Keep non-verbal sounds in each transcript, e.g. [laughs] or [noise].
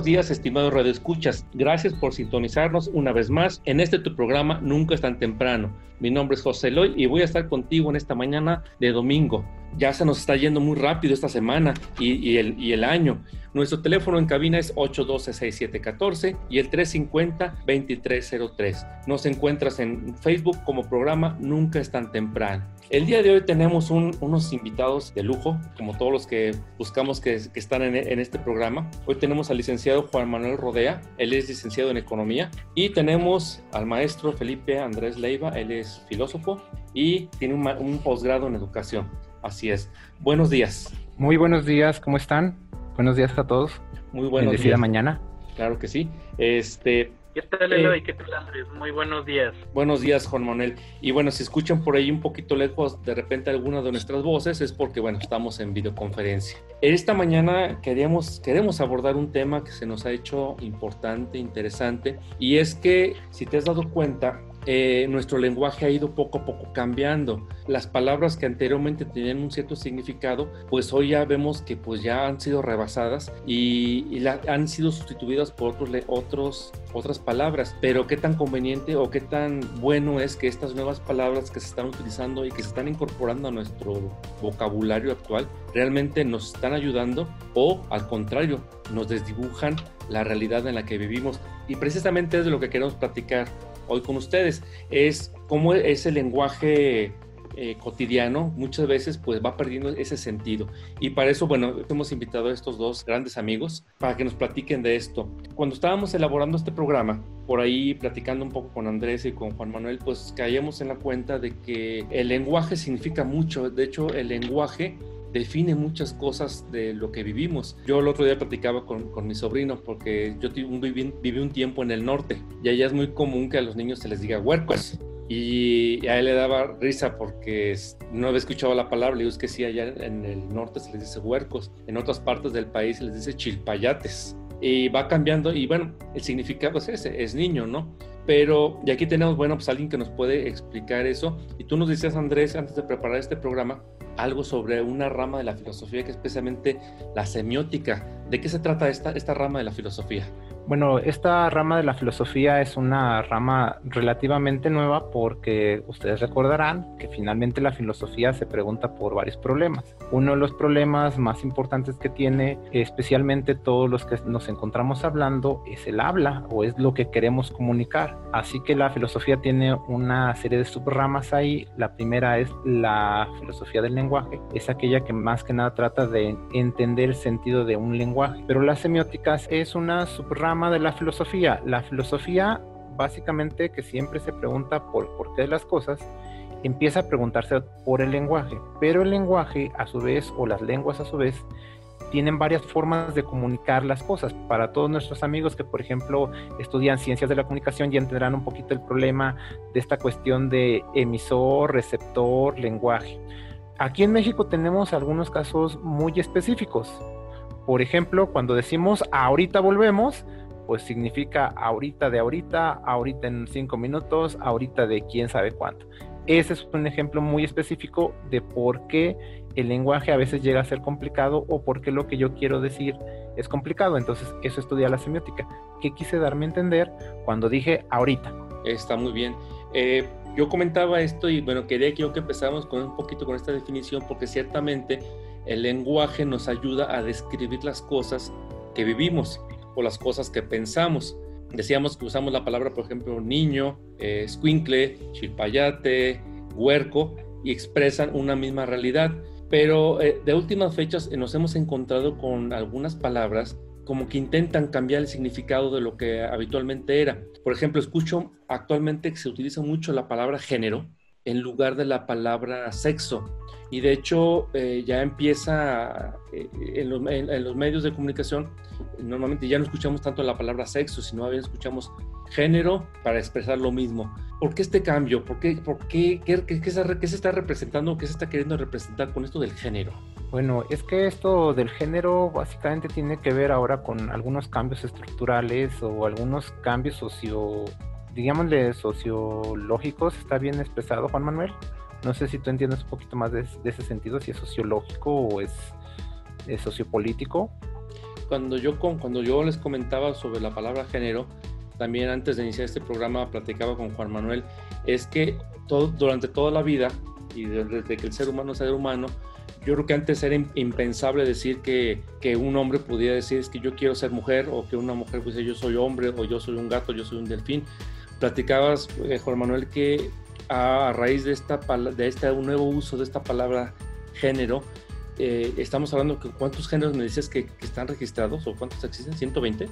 Buenos días, estimados radioescuchas. Gracias por sintonizarnos una vez más en este tu programa Nunca es tan temprano. Mi nombre es José Eloy y voy a estar contigo en esta mañana de domingo. Ya se nos está yendo muy rápido esta semana y, el año. Nuestro teléfono en cabina es 812-6714 y el 350-2303. Nos encuentras en Facebook como programa Nunca es tan temprano. El día de hoy tenemos un- unos invitados de lujo, como todos los que buscamos que, están en, este programa. Hoy tenemos al licenciado Juan Manuel Rodea, él es licenciado en Economía, y tenemos al maestro Felipe Andrés Leiva, él es filósofo y tiene un, un posgrado en Educación. Así es. Buenos días. Muy buenos días, ¿cómo están? Buenos días a todos. Muy buenos Bendecida días. mañana. Claro que sí. Este, ¿Qué tal, Eh, Eloy? ¿Qué tal, Andrés? Muy buenos días. Buenos días, Juan Manuel. Y bueno, si escuchan por ahí un poquito lejos de repente alguna de nuestras voces, es porque, bueno, estamos en videoconferencia. Esta mañana queríamos, queremos abordar un tema que se nos ha hecho importante, interesante, y es que, si te has dado cuenta, eh, nuestro lenguaje ha ido poco a poco cambiando. Las palabras que anteriormente tenían un cierto significado, pues hoy ya vemos que pues ya han sido rebasadas y, y han sido sustituidas por otros, otros, otras palabras. Pero qué tan conveniente o qué tan bueno es que estas nuevas palabras que se están utilizando y que se están incorporando a nuestro vocabulario actual realmente nos están ayudando o al contrario, nos desdibujan la realidad en la que vivimos. Y precisamente es de lo que queremos platicar hoy con ustedes, es cómo ese lenguaje eh, cotidiano muchas veces pues va perdiendo ese sentido. Y para eso, bueno, hemos invitado a estos dos grandes amigos para que nos platiquen de esto. Cuando estábamos elaborando este programa, por ahí platicando un poco con Andrés y con Juan Manuel, pues caíamos en la cuenta de que el lenguaje significa mucho. De hecho, el lenguaje define muchas cosas de lo que vivimos. Yo el otro día platicaba con, con mi sobrino porque yo viví, un tiempo en el norte y allá es muy común que a los niños se les diga huercos. Y a él le daba risa porque no había escuchado la palabra. Digo, es que sí, allá en el norte se les dice huercos. En otras partes del país se les dice chilpayates. Y va cambiando. Y bueno, el significado es ese, es niño, ¿no? Pero, y aquí tenemos, bueno, pues alguien que nos puede explicar eso. Y tú nos decías, Andrés, antes de preparar este programa, algo sobre una rama de la filosofía que es precisamente la semiótica. ¿De qué se trata esta, esta rama de la filosofía? Bueno, esta rama de la filosofía es una rama relativamente nueva porque ustedes recordarán que finalmente la filosofía se pregunta por varios problemas. Uno de los problemas más importantes que tiene, especialmente todos los que nos encontramos hablando, es el habla o es lo que queremos comunicar. Así que la filosofía tiene una serie de subramas ahí. La primera es la filosofía del lenguaje. Es aquella que más que nada trata de entender el sentido de un lenguaje. Pero la semiótica es una subrama de la filosofía. La filosofía básicamente que siempre se pregunta por por qué de las cosas, empieza a preguntarse por el lenguaje. Pero el lenguaje a su vez, o las lenguas a su vez, tienen varias formas de comunicar las cosas. Para todos nuestros amigos que, por ejemplo, estudian ciencias de la comunicación, ya entenderán un poquito el problema de esta cuestión de emisor, receptor, lenguaje. Aquí en México tenemos algunos casos muy específicos. Por ejemplo, cuando decimos ahorita volvemos, pues significa ahorita de ahorita, ahorita en cinco minutos, ahorita de quién sabe cuánto. Ese es un ejemplo muy específico de por qué el lenguaje a veces llega a ser complicado o por qué lo que yo quiero decir es complicado. Entonces, eso estudia la semiótica. ¿Qué quise darme a entender cuando dije ahorita? Está muy bien. Eh, yo comentaba esto y bueno, quería que que empezáramos con un poquito con esta definición porque ciertamente el lenguaje nos ayuda a describir las cosas que vivimos o las cosas que pensamos. Decíamos que usamos la palabra, por ejemplo, niño, eh, squinkle, chilpayate, huerco, y expresan una misma realidad. Pero eh, de últimas fechas eh, nos hemos encontrado con algunas palabras como que intentan cambiar el significado de lo que habitualmente era. Por ejemplo, escucho actualmente que se utiliza mucho la palabra género en lugar de la palabra sexo. Y de hecho eh, ya empieza eh, en, los, medios de comunicación, normalmente ya no escuchamos tanto la palabra sexo, sino a escuchamos género para expresar lo mismo. ¿Por qué este cambio? ¿Por qué, por qué, qué, qué- se, está representando? ¿Qué se está queriendo representar con esto del género? Bueno, es que esto del género básicamente tiene que ver ahora con algunos cambios estructurales o algunos cambios socio, digámosle, sociológicos. ¿Está bien expresado, Juan Manuel? No sé si tú entiendes un poquito más de, de ese sentido, si es sociológico o es, es sociopolítico. Cuando yo, con, cuando yo les comentaba sobre la palabra género, también antes de iniciar este programa platicaba con Juan Manuel, es que todo, durante toda la vida y desde que el ser humano es ser humano, yo creo que antes era im- impensable decir que, que un hombre pudiera decir es que yo quiero ser mujer o que una mujer pudiera decir yo soy hombre o yo soy un gato, yo soy un delfín. Platicabas, eh, Juan Manuel, que a, raíz de, esta, de este nuevo uso de esta palabra género, eh, estamos hablando que cuántos géneros me dices que, que están registrados o cuántos existen, 120.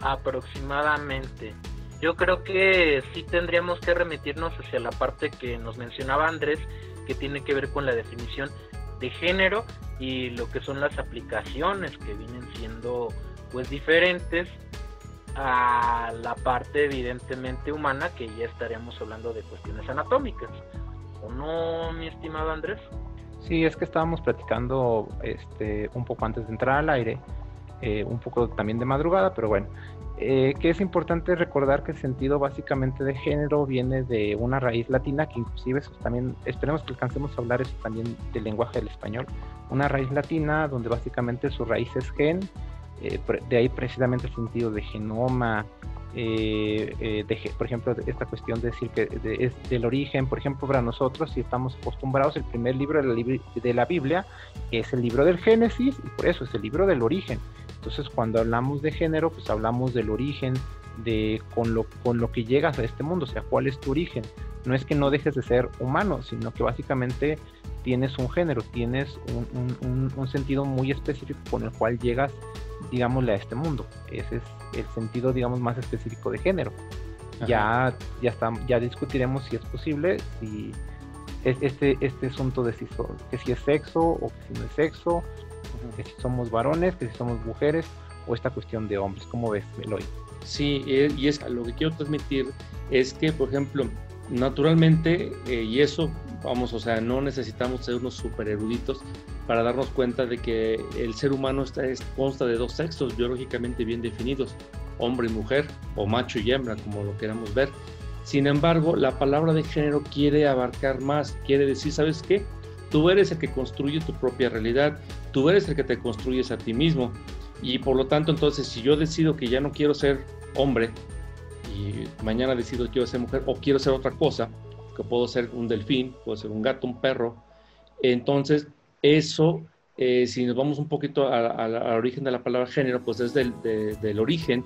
Aproximadamente. Yo creo que sí tendríamos que remitirnos hacia la parte que nos mencionaba Andrés, que tiene que ver con la definición de género y lo que son las aplicaciones que vienen siendo pues diferentes a la parte evidentemente humana que ya estaríamos hablando de cuestiones anatómicas. ¿O no, mi estimado Andrés? Sí, es que estábamos platicando este, un poco antes de entrar al aire, eh, un poco también de madrugada, pero bueno, eh, que es importante recordar que el sentido básicamente de género viene de una raíz latina, que inclusive eso también, esperemos que alcancemos a hablar eso también del lenguaje del español, una raíz latina donde básicamente su raíz es gen, eh, de ahí precisamente el sentido de genoma, eh, eh, por ejemplo, esta cuestión de decir que es del origen, por ejemplo, para nosotros, si estamos acostumbrados, el primer libro de la, de Biblia es el libro del Génesis, y por eso es el libro del origen. Entonces, cuando hablamos de género, pues hablamos del origen, de con lo, con lo que llegas a este mundo, o sea, cuál es tu origen. No es que no dejes de ser humano, sino que básicamente tienes un género, tienes un- un- un sentido muy específico con el cual llegas, digámosle, a este mundo. Ese es el sentido, digamos, más específico de género. Ya, ya, está, ya discutiremos si es posible, si es- este, este asunto de si, so- que si es sexo o que si no es sexo, que si somos varones, que si somos mujeres, o esta cuestión de hombres. ¿Cómo ves, Eloy? Sí, y es lo que quiero transmitir es que, por ejemplo, naturalmente, eh, y eso, vamos, o sea, no necesitamos ser unos super eruditos para darnos cuenta de que el ser humano está, es- consta de dos sexos biológicamente bien definidos, hombre y mujer, o macho y hembra, como lo queramos ver. Sin embargo, la palabra de género quiere abarcar más, quiere decir, ¿sabes qué? Tú eres el que construye tu propia realidad, tú eres el que te construyes a ti mismo. Y por lo tanto, entonces, si yo decido que ya no quiero ser hombre y mañana decido que quiero ser mujer o quiero ser otra cosa, que puedo ser un delfín, puedo ser un gato, un perro, entonces eso, eh, si nos vamos un poquito al origen de la palabra género, pues es del, de- del origen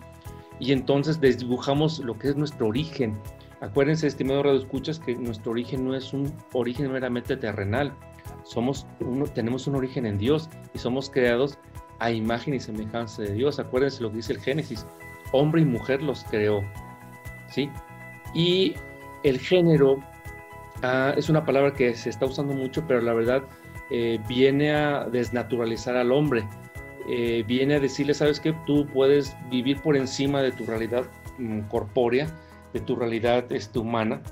y entonces desdibujamos lo que es nuestro origen. Acuérdense, estimado Radio Escuchas, que nuestro origen no es un origen meramente terrenal. Somos tenemos un origen en Dios y somos creados a imagen y semejanza de Dios. Acuérdense lo que dice el Génesis. Hombre y mujer los creó. ¿Sí? Y el género ah, es una palabra que se está usando mucho, pero la verdad eh, viene a desnaturalizar al hombre. Eh, viene a decirle, sabes que tú puedes vivir por encima de tu realidad mm, corpórea, de tu realidad este, humana,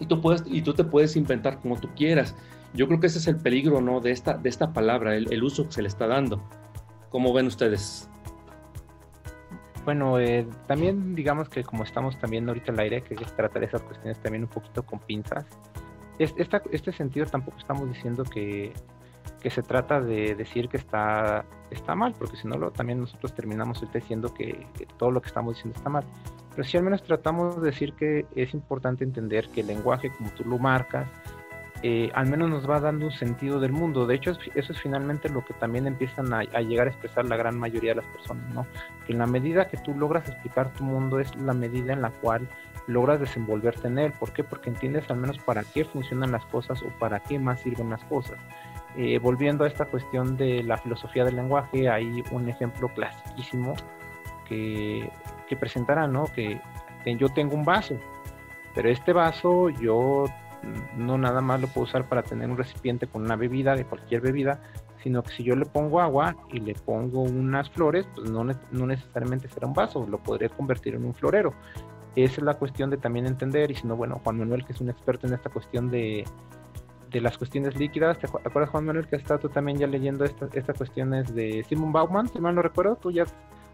y tú, puedes, y tú te puedes inventar como tú quieras. Yo creo que ese es el peligro ¿no? de, esta, de esta palabra, el, uso que se le está dando. ¿Cómo ven ustedes? Bueno, eh, también digamos que como estamos también ahorita al aire, hay que tratar esas cuestiones también un poquito con pinzas. Es- esta- este sentido tampoco estamos diciendo que, que se trata de decir que está, está mal, porque si no, también nosotros terminamos diciendo que, que todo lo que estamos diciendo está mal. Pero sí al menos tratamos de decir que es importante entender que el lenguaje, como tú lo marcas, eh, al menos nos va dando un sentido del mundo. De hecho, eso es finalmente lo que también empiezan a, llegar a expresar la gran mayoría de las personas, ¿no? Que en la medida que tú logras explicar tu mundo es la medida en la cual logras desenvolverte en él. ¿Por qué? Porque entiendes al menos para qué funcionan las cosas o para qué más sirven las cosas. Eh, volviendo a esta cuestión de la filosofía del lenguaje, hay un ejemplo clasiquísimo que, que presentará, ¿no? Que, que yo tengo un vaso, pero este vaso yo no nada más lo puedo usar para tener un recipiente con una bebida, de cualquier bebida, sino que si yo le pongo agua y le pongo unas flores, pues no, no necesariamente será un vaso, lo podré convertir en un florero. Esa es la cuestión de también entender, y si no, bueno, Juan Manuel, que es un experto en esta cuestión de, de las cuestiones líquidas, ¿te acuerdas, Juan Manuel, que has estado tú también ya leyendo estas cuestiones de Simon Bauman, si mal no recuerdo, tú ya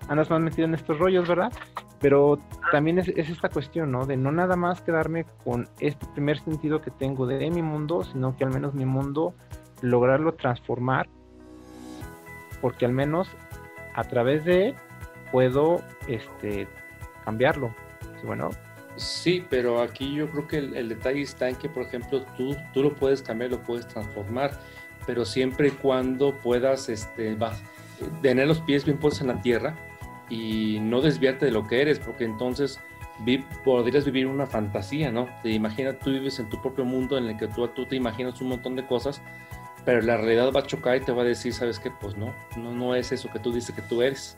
andas más metido en estos rollos, ¿verdad? Pero también es, esta cuestión, ¿no? De no nada más quedarme con este primer sentido que tengo de, mi mundo, sino que al menos mi mundo lograrlo transformar, porque al menos a través de él puedo este, cambiarlo. ¿Sí, bueno? Sí, pero aquí yo creo que el, detalle está en que, por ejemplo, tú, tú lo puedes cambiar, lo puedes transformar, pero siempre y cuando puedas este, tener los pies bien puestos en la tierra y no desviarte de lo que eres, porque entonces podrías vivir una fantasía, ¿no? Te imaginas, tú vives en tu propio mundo en el que tú, tú te imaginas un montón de cosas, pero la realidad va a chocar y te va a decir, ¿sabes qué? Pues no, no, no es eso que tú dices que tú eres.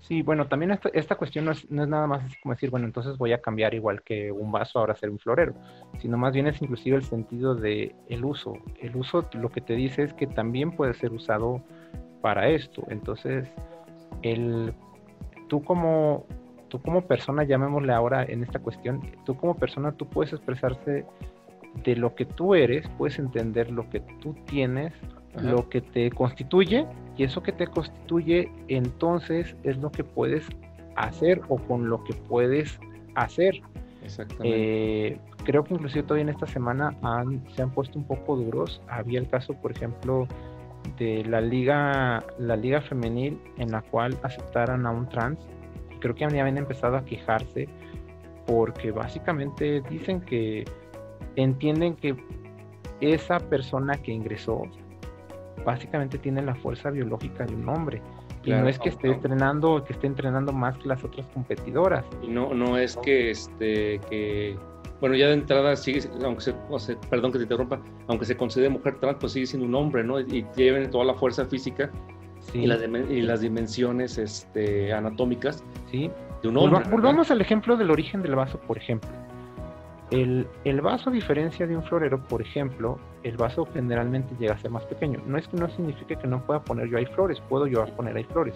Sí, bueno, también esta, esta cuestión no es, no es, nada más como decir, bueno, entonces voy a cambiar igual que un vaso ahora ser un florero, sino más bien es inclusive el sentido de el uso. El uso lo que te dice es que también puede ser usado para esto. Entonces, el, tú como tú como persona, llamémosle ahora en esta cuestión, tú como persona, tú puedes expresarse de lo que tú eres, puedes entender lo que tú tienes, lo que te constituye, y eso que te constituye entonces es lo que puedes hacer o con lo que puedes hacer. Exactamente. Eh, creo que inclusive todavía en esta semana se han puesto un poco duros. Había el caso, por ejemplo, de la liga, la liga femenil en la cual aceptaran a un trans. Creo que ya habían empezado a quejarse porque básicamente dicen que entienden que esa persona que ingresó básicamente tiene la fuerza biológica de un hombre. y no es que esté entrenando, que esté entrenando más que las otras competidoras. Y no, no es que este que bueno, ya de entrada sigue, aunque se, perdón que te interrumpa, aunque se considere mujer trans, pues sigue siendo un hombre, ¿no? Y lleven toda la fuerza física y, las, y, las, dimensiones este, anatómicas sí. de un hombre. Volvamos al ejemplo del origen del vaso, por ejemplo. El, el, vaso, a diferencia de un florero, por ejemplo, el vaso generalmente llega a ser más pequeño. No es que no signifique que no pueda poner yo ahí flores, puedo yo poner ahí flores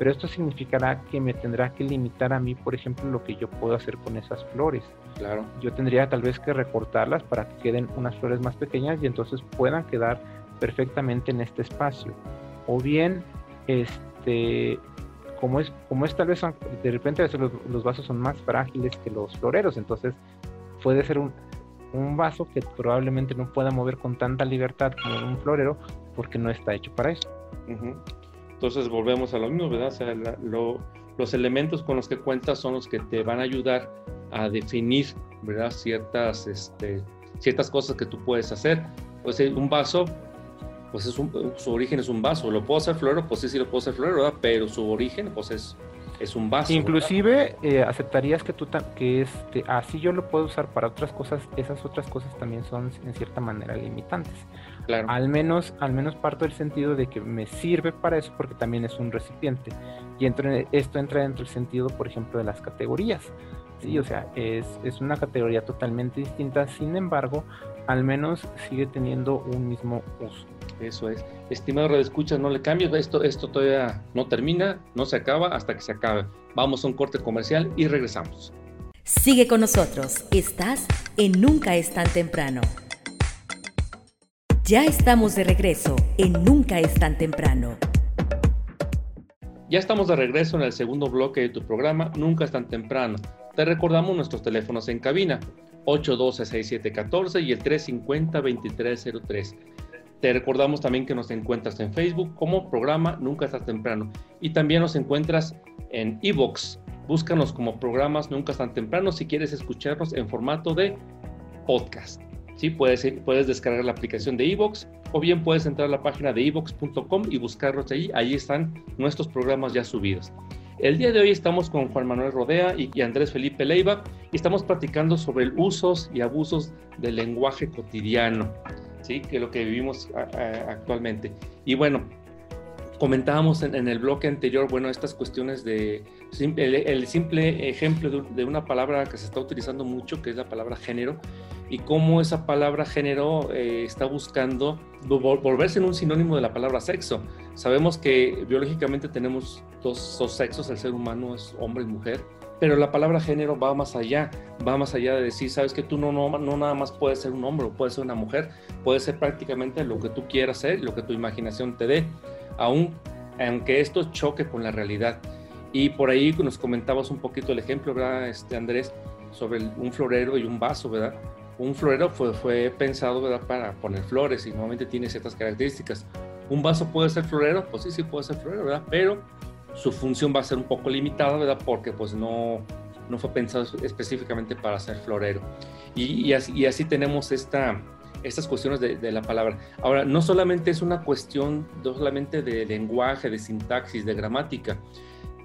pero esto significará que me tendrá que limitar a mí, por ejemplo, lo que yo puedo hacer con esas flores. Claro. Yo tendría tal vez que recortarlas para que queden unas flores más pequeñas y entonces puedan quedar perfectamente en este espacio. O bien, este, como es, como es tal vez de repente los, los vasos son más frágiles que los floreros, entonces puede ser un, un vaso que probablemente no pueda mover con tanta libertad como un florero porque no está hecho para eso. Entonces volvemos a lo mismo, ¿verdad? O sea, los elementos con los que cuentas son los que te van a ayudar a definir, ¿verdad? Ciertas, este, ciertas cosas que tú puedes hacer. Pues un vaso, pues es su origen es un vaso. ¿Lo puedo hacer florero? Pues sí, sí lo puedo hacer florero, ¿verdad? Pero su origen, pues es, es un vaso. Inclusive eh, aceptarías que tú que este, así yo lo puedo usar para otras cosas, esas otras cosas también son en cierta manera limitantes. Al menos, al menos parto del sentido de que me sirve para eso porque también es un recipiente. Y esto entra dentro del sentido, por ejemplo, de las categorías. Sí, o sea, es, es una categoría totalmente distinta, sin embargo, al menos sigue teniendo un mismo uso. Eso es. Estimado Radio Escucha, no le cambies, esto, esto todavía no termina, no se acaba hasta que se acabe. Vamos a un corte comercial y regresamos. Sigue con nosotros, estás en Nunca es tan temprano. Ya estamos de regreso en Nunca es tan temprano. Ya estamos de regreso en el segundo bloque de tu programa Nunca es tan temprano. Te recordamos nuestros teléfonos en cabina 812-6714 y el 350-2303. Te recordamos también que nos encuentras en Facebook como programa Nunca estás temprano y también nos encuentras en Evox. Búscanos como programas Nunca están temprano si quieres escucharnos en formato de podcast. ¿Sí? Puedes, puedes descargar la aplicación de Evox o bien puedes entrar a la página de evox.com y buscarlos allí. Allí están nuestros programas ya subidos. El día de hoy estamos con Juan Manuel Rodea y, Andrés Felipe Leiva y estamos platicando sobre el usos y abusos del lenguaje cotidiano, ¿sí? que es lo que vivimos actualmente. Y bueno, comentábamos en, en, el bloque anterior, bueno, estas cuestiones de el, el simple ejemplo de, de, una palabra que se está utilizando mucho, que es la palabra género, y cómo esa palabra género eh, está buscando volverse en un sinónimo de la palabra sexo. Sabemos que biológicamente tenemos dos, dos sexos, el ser humano es hombre y mujer, pero la palabra género va más allá, va más allá de decir, sabes que tú no, no, no nada más puedes ser un hombre o puedes ser una mujer, puedes ser prácticamente lo que tú quieras ser, lo que tu imaginación te dé, aun, aunque esto choque con la realidad. Y por ahí nos comentabas un poquito el ejemplo, ¿verdad, este Andrés? Sobre un florero y un vaso, ¿verdad? un florero fue, pensado ¿verdad? para poner flores y normalmente tiene ciertas características. ¿Un vaso puede ser florero? Pues sí, sí puede ser florero, ¿verdad? Pero su función va a ser un poco limitada, ¿verdad? Porque pues no, no fue pensado específicamente para ser florero. Y así, tenemos esta, estas cuestiones de, la palabra. Ahora, no solamente es una cuestión, no solamente de lenguaje, de sintaxis, de gramática,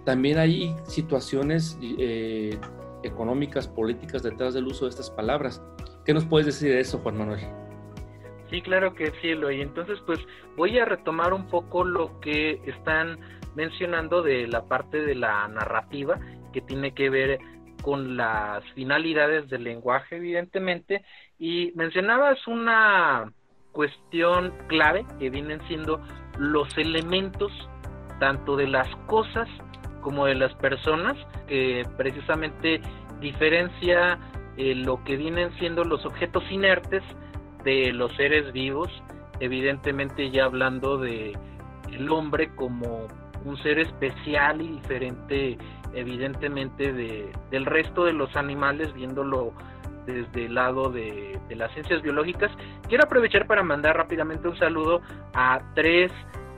también hay situaciones eh, económicas, políticas detrás del uso de estas palabras. ¿Qué nos puedes decir de eso, Juan Manuel? Sí, claro que sí, Eloy. Entonces, pues voy a retomar un poco lo que están mencionando de la parte de la narrativa que tiene que ver con las finalidades del lenguaje, evidentemente. Y mencionabas una cuestión clave que vienen siendo los elementos tanto de las cosas como de las personas, que precisamente diferencia eh, lo que vienen siendo los objetos inertes de los seres vivos, evidentemente ya hablando de el hombre como un ser especial y diferente evidentemente de, del resto de los animales viéndolo desde el lado de, las ciencias biológicas. Quiero aprovechar para mandar rápidamente un saludo a tres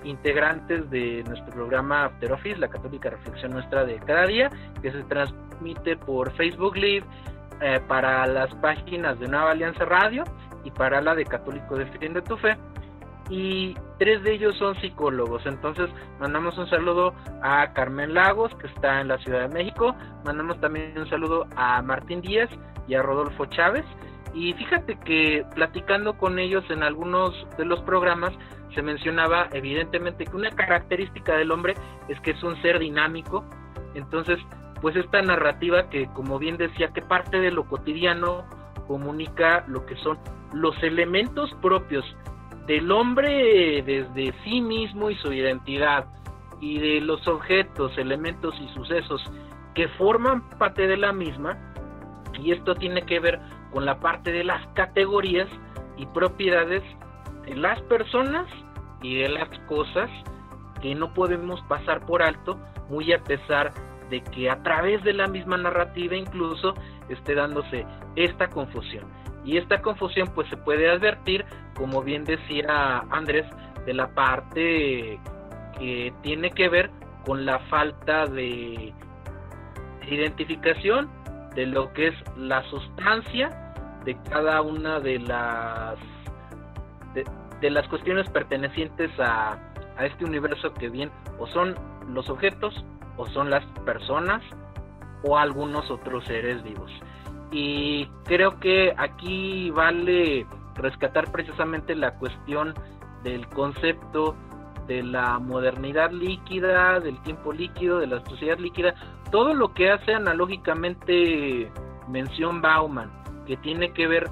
integrantes de nuestro programa After la católica reflexión nuestra de cada día, que se transmite por Facebook Live, eh, para las páginas de Nueva Alianza Radio y para la de Católico Defiende tu Fe. Y tres de ellos son psicólogos. Entonces, mandamos un saludo a Carmen Lagos, que está en la Ciudad de México. Mandamos también un saludo a Martín Díaz y a Rodolfo Chávez. Y fíjate que platicando con ellos en algunos de los programas, se mencionaba evidentemente que una característica del hombre es que es un ser dinámico. Entonces, pues esta narrativa que, como bien decía, que parte de lo cotidiano comunica lo que son los elementos propios del hombre desde sí mismo y su identidad y de los objetos, elementos y sucesos que forman parte de la misma y esto tiene que ver con la parte de las categorías y propiedades de las personas y de las cosas que no podemos pasar por alto muy a pesar de que a través de la misma narrativa incluso esté dándose esta confusión. Y esta confusión pues se puede advertir, como bien decía Andrés, de la parte que tiene que ver con la falta de identificación de lo que es la sustancia de cada una de las de, las cuestiones pertenecientes a, a este universo que bien o son los objetos o son las personas o algunos otros seres vivos. Y creo que aquí vale rescatar precisamente la cuestión del concepto de la modernidad líquida, del tiempo líquido, de la sociedad líquida, todo lo que hace analógicamente mención Bauman, que tiene que ver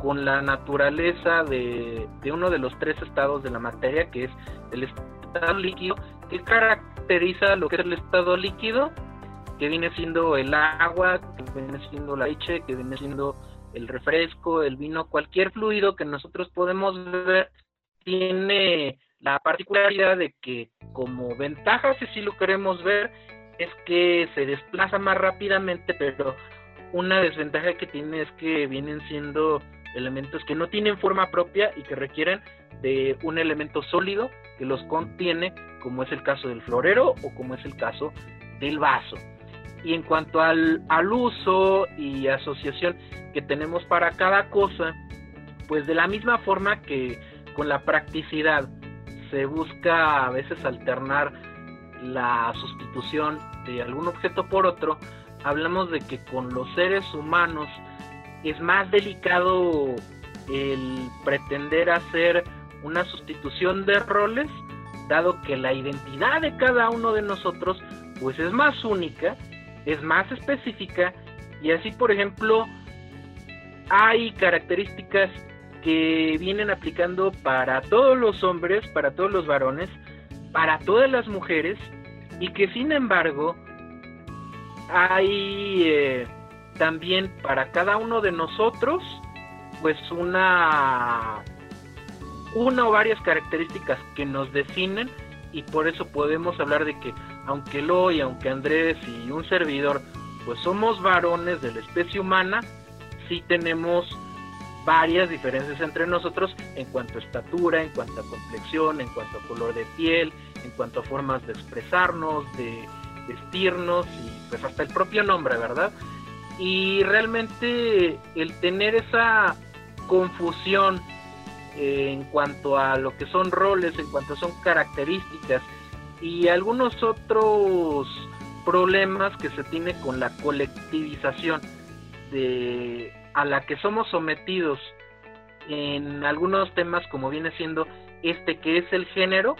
con la naturaleza de, de uno de los tres estados de la materia, que es el estado líquido, que caracteriza lo que es el estado líquido, que viene siendo el agua, que viene siendo la leche, que viene siendo el refresco, el vino, cualquier fluido que nosotros podemos ver tiene la particularidad de que como ventaja, si sí lo queremos ver, es que se desplaza más rápidamente, pero una desventaja que tiene es que vienen siendo elementos que no tienen forma propia y que requieren de un elemento sólido que los contiene, como es el caso del florero o como es el caso del vaso. Y en cuanto al, al uso y asociación que tenemos para cada cosa, pues de la misma forma que con la practicidad se busca a veces alternar la sustitución de algún objeto por otro, hablamos de que con los seres humanos es más delicado el pretender hacer una sustitución de roles, dado que la identidad de cada uno de nosotros pues es más única, es más específica y así por ejemplo hay características que vienen aplicando para todos los hombres, para todos los varones, para todas las mujeres y que sin embargo hay eh, también para cada uno de nosotros pues una una o varias características que nos definen y por eso podemos hablar de que aunque Eloy, aunque Andrés y un servidor pues somos varones de la especie humana, sí tenemos varias diferencias entre nosotros en cuanto a estatura, en cuanto a complexión, en cuanto a color de piel, en cuanto a formas de expresarnos, de vestirnos y pues hasta el propio nombre, ¿verdad? Y realmente el tener esa confusión eh, en cuanto a lo que son roles, en cuanto son características y algunos otros problemas que se tiene con la colectivización de a la que somos sometidos en algunos temas como viene siendo este que es el género,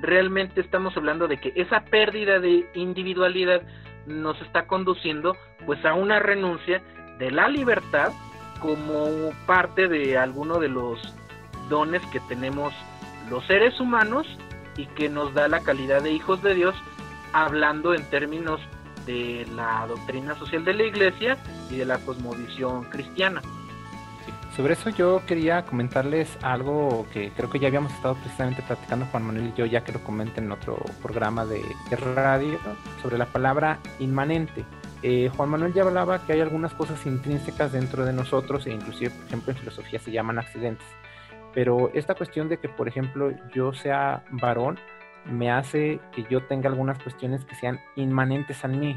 realmente estamos hablando de que esa pérdida de individualidad nos está conduciendo pues a una renuncia de la libertad como parte de alguno de los dones que tenemos los seres humanos y que nos da la calidad de hijos de Dios hablando en términos de la doctrina social de la iglesia y de la cosmovisión cristiana. Sobre eso yo quería comentarles algo que creo que ya habíamos estado precisamente platicando Juan Manuel y yo, ya que lo comenté en otro programa de, radio, sobre la palabra inmanente. Eh, Juan Manuel ya hablaba que hay algunas cosas intrínsecas dentro de nosotros e inclusive, por ejemplo, en filosofía se llaman accidentes. Pero esta cuestión de que, por ejemplo, yo sea varón, me hace que yo tenga algunas cuestiones que sean inmanentes a mí.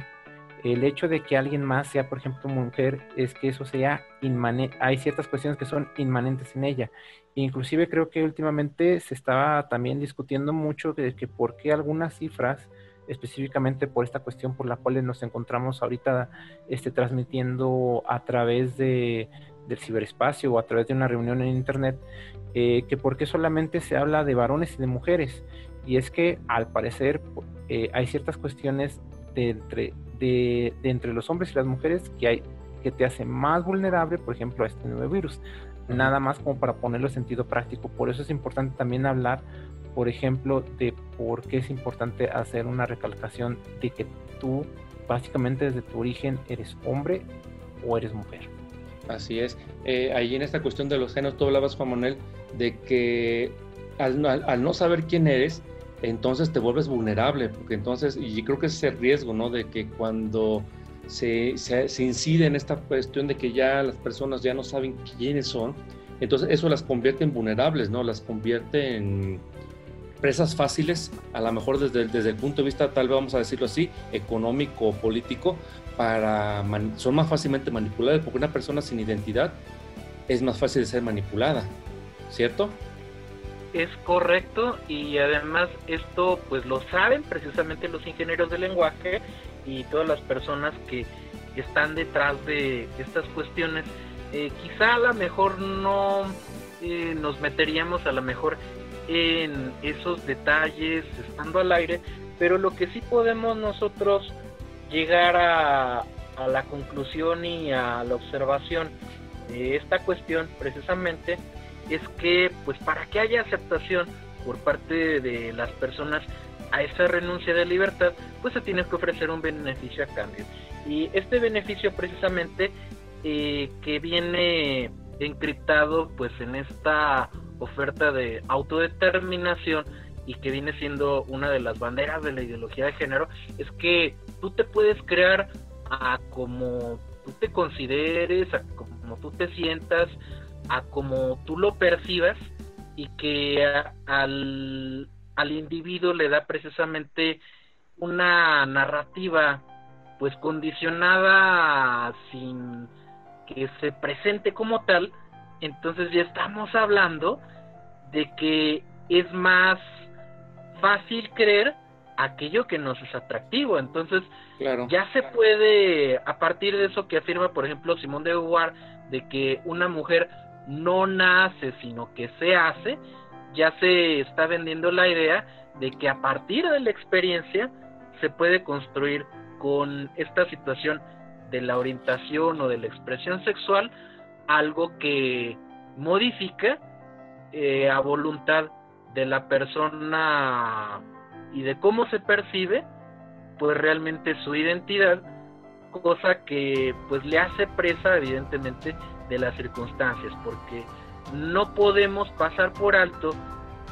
El hecho de que alguien más sea, por ejemplo, mujer, es que eso sea inmanente. Hay ciertas cuestiones que son inmanentes en ella. Inclusive creo que últimamente se estaba también discutiendo mucho de que por qué algunas cifras, específicamente por esta cuestión por la cual nos encontramos ahorita este, transmitiendo a través de, del ciberespacio o a través de una reunión en internet, eh, que por qué solamente se habla de varones y de mujeres. Y es que al parecer eh, hay ciertas cuestiones de entre, de, entre los hombres y las mujeres que, hay, que te hacen más vulnerable, por ejemplo, a este nuevo virus. Nada más como para ponerlo en sentido práctico. Por eso es importante también hablar, por ejemplo, de por qué es importante hacer una recalcación de que tú básicamente desde tu origen eres hombre o eres mujer. Así es. Eh, ahí en esta cuestión de los géneros, tú hablabas, Juan Manuel, de que al, no saber quién eres, entonces te vuelves vulnerable, porque entonces, y creo que es ese riesgo, ¿no? De que cuando se, se, incide en esta cuestión de que ya las personas ya no saben quiénes son, entonces eso las convierte en vulnerables, ¿no? Las convierte en presas fáciles, a lo mejor desde, desde el punto de vista, tal vez vamos a decirlo así, económico o político, para son más fácilmente manipulables, porque una persona sin identidad es más fácil de ser manipulada, ¿cierto? es correcto y además esto pues lo saben precisamente los ingenieros de lenguaje y todas las personas que están detrás de estas cuestiones. Eh, quizá a lo mejor no eh, nos meteríamos a lo mejor en esos detalles estando al aire, pero lo que sí podemos nosotros llegar a, a la conclusión y a la observación de esta cuestión precisamente es que pues para que haya aceptación por parte de las personas a esa renuncia de libertad, pues se tiene que ofrecer un beneficio a cambio. Y este beneficio precisamente eh, que viene encriptado pues en esta oferta de autodeterminación y que viene siendo una de las banderas de la ideología de género, es que tú te puedes crear a como tú te consideres, a como tú te sientas, a como tú lo percibas y que al, al individuo le da precisamente una narrativa pues condicionada sin que se presente como tal. Entonces ya estamos hablando de que es más fácil creer aquello que nos es atractivo. Entonces, Claro. ya se puede, a partir de eso que afirma, por ejemplo, Simón de Beauvoir, de que una mujer no nace, sino que se hace, ya se está vendiendo la idea de que a partir de la experiencia se puede construir con esta situación de la orientación o de la expresión sexual algo que modifica eh, a voluntad de la persona y de cómo se percibe pues realmente su identidad cosa que pues le hace presa evidentemente de las circunstancias porque no podemos pasar por alto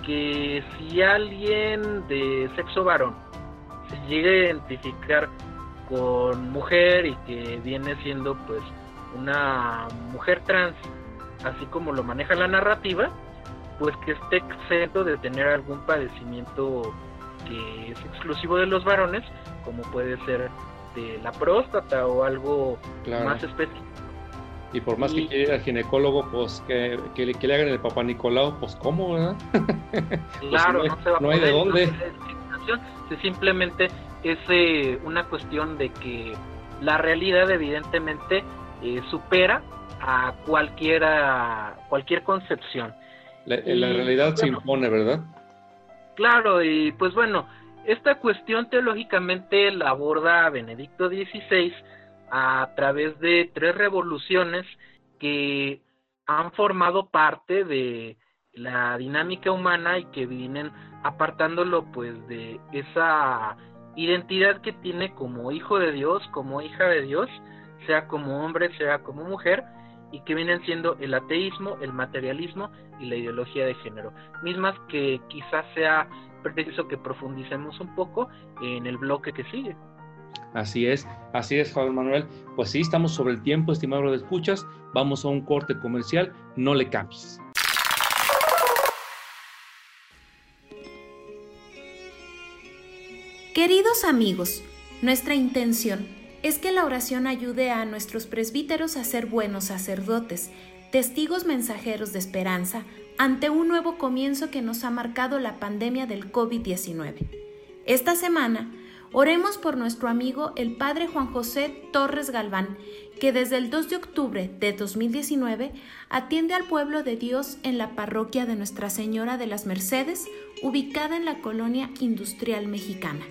que si alguien de sexo varón se llega a identificar con mujer y que viene siendo pues una mujer trans así como lo maneja la narrativa pues que esté exento de tener algún padecimiento que es exclusivo de los varones como puede ser de la próstata o algo Claro. más específico Y por más que quiera ir al ginecólogo, pues que, que, le- que le hagan el papá Nicolau, pues cómo, ¿verdad? [laughs] Claro, no hay- no, se va a hay de poder, dónde. no simplemente es eh, una cuestión de que la realidad evidentemente eh, supera a cualquiera cualquier concepción. La, realidad se impone, ¿verdad? Claro, y pues bueno, esta cuestión teológicamente la aborda Benedicto XVI a través de tres revoluciones que han formado parte de la dinámica humana y que vienen apartándolo pues de esa identidad que tiene como hijo de Dios, como hija de Dios, sea como hombre, sea como mujer, y que vienen siendo el ateísmo, el materialismo y la ideología de género, mismas que quizás sea preciso que profundicemos un poco en el bloque que sigue. Así es, así es, Juan Manuel. Pues sí, estamos sobre el tiempo, estimado de escuchas. Vamos a un corte comercial, no le cambies. Queridos amigos, nuestra intención es que la oración ayude a nuestros presbíteros a ser buenos sacerdotes, testigos mensajeros de esperanza ante un nuevo comienzo que nos ha marcado la pandemia del COVID-19. Esta semana, oremos por nuestro amigo el Padre Juan José Torres Galván, que desde el 2 de octubre de 2019 atiende al pueblo de Dios en la parroquia de Nuestra Señora de las Mercedes, ubicada en la colonia industrial mexicana.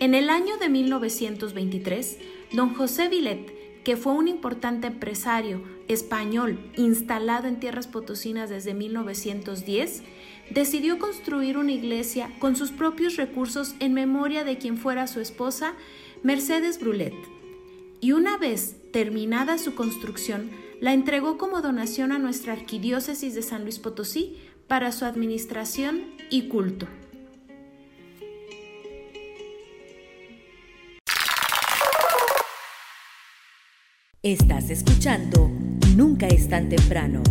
En el año de 1923, don José Vilet, que fue un importante empresario español instalado en tierras potosinas desde 1910, decidió construir una iglesia con sus propios recursos en memoria de quien fuera su esposa, Mercedes Brulet. Y una vez terminada su construcción, la entregó como donación a nuestra arquidiócesis de San Luis Potosí para su administración y culto. Estás escuchando Nunca es tan temprano.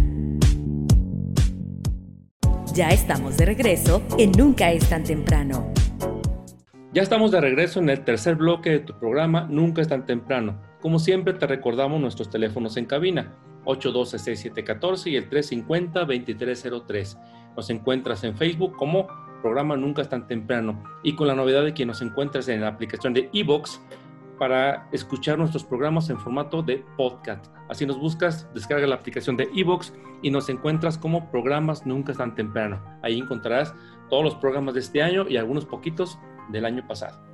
Ya estamos de regreso en Nunca es tan temprano. Ya estamos de regreso en el tercer bloque de tu programa Nunca es tan temprano. Como siempre te recordamos nuestros teléfonos en cabina 812-6714 y el 350-2303. Nos encuentras en Facebook como programa Nunca es tan temprano y con la novedad de que nos encuentras en la aplicación de iBox para escuchar nuestros programas en formato de podcast. Así nos buscas, descarga la aplicación de iBox y nos encuentras como programas Nunca tan temprano. Ahí encontrarás todos los programas de este año y algunos poquitos del año pasado.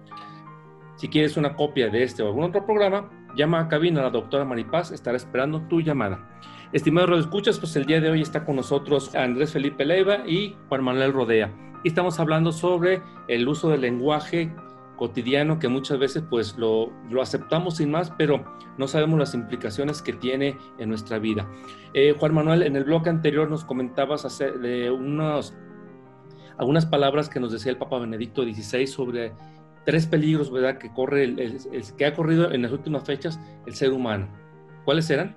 Si quieres una copia de este o algún otro programa, llama a cabina a la doctora Maripaz, estará esperando tu llamada. Estimados escuchas, pues el día de hoy está con nosotros Andrés Felipe Leiva y Juan Manuel Rodea. Y estamos hablando sobre el uso del lenguaje cotidiano que muchas veces pues lo, lo aceptamos sin más, pero no sabemos las implicaciones que tiene en nuestra vida. Eh, Juan Manuel, en el bloque anterior nos comentabas hacer de unos, algunas palabras que nos decía el Papa Benedicto XVI sobre tres peligros, ¿verdad?, que corre el- que ha corrido en las últimas fechas el ser humano. ¿Cuáles eran?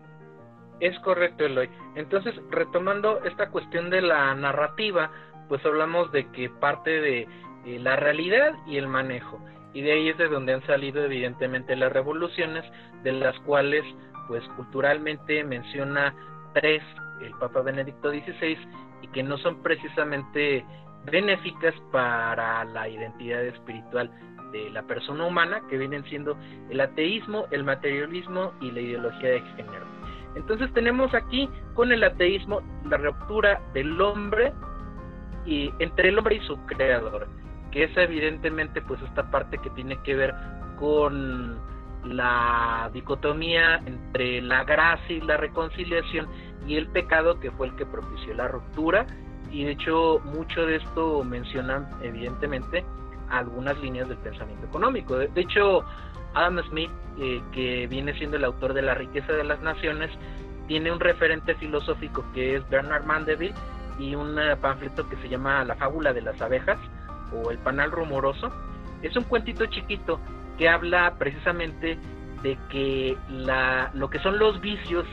Es correcto, Eloy. Entonces, retomando esta cuestión de la narrativa, pues hablamos de que parte de eh, la realidad y el manejo. Y de ahí es de donde han salido evidentemente las revoluciones, de las cuales pues culturalmente menciona tres el Papa Benedicto XVI y que no son precisamente benéficas para la identidad espiritual de la persona humana, que vienen siendo el ateísmo, el materialismo y la ideología de género. Entonces tenemos aquí con el ateísmo la ruptura del hombre y entre el hombre y su creador, que es evidentemente pues esta parte que tiene que ver con la dicotomía entre la gracia y la reconciliación y el pecado que fue el que propició la ruptura y de hecho mucho de esto mencionan evidentemente algunas líneas del pensamiento económico. De, hecho, Adam Smith, eh, que viene siendo el autor de La riqueza de las naciones, tiene un referente filosófico que es Bernard Mandeville y un eh, panfleto que se llama La fábula de las abejas o El panal rumoroso. Es un cuentito chiquito que habla precisamente de que la, lo que son los vicios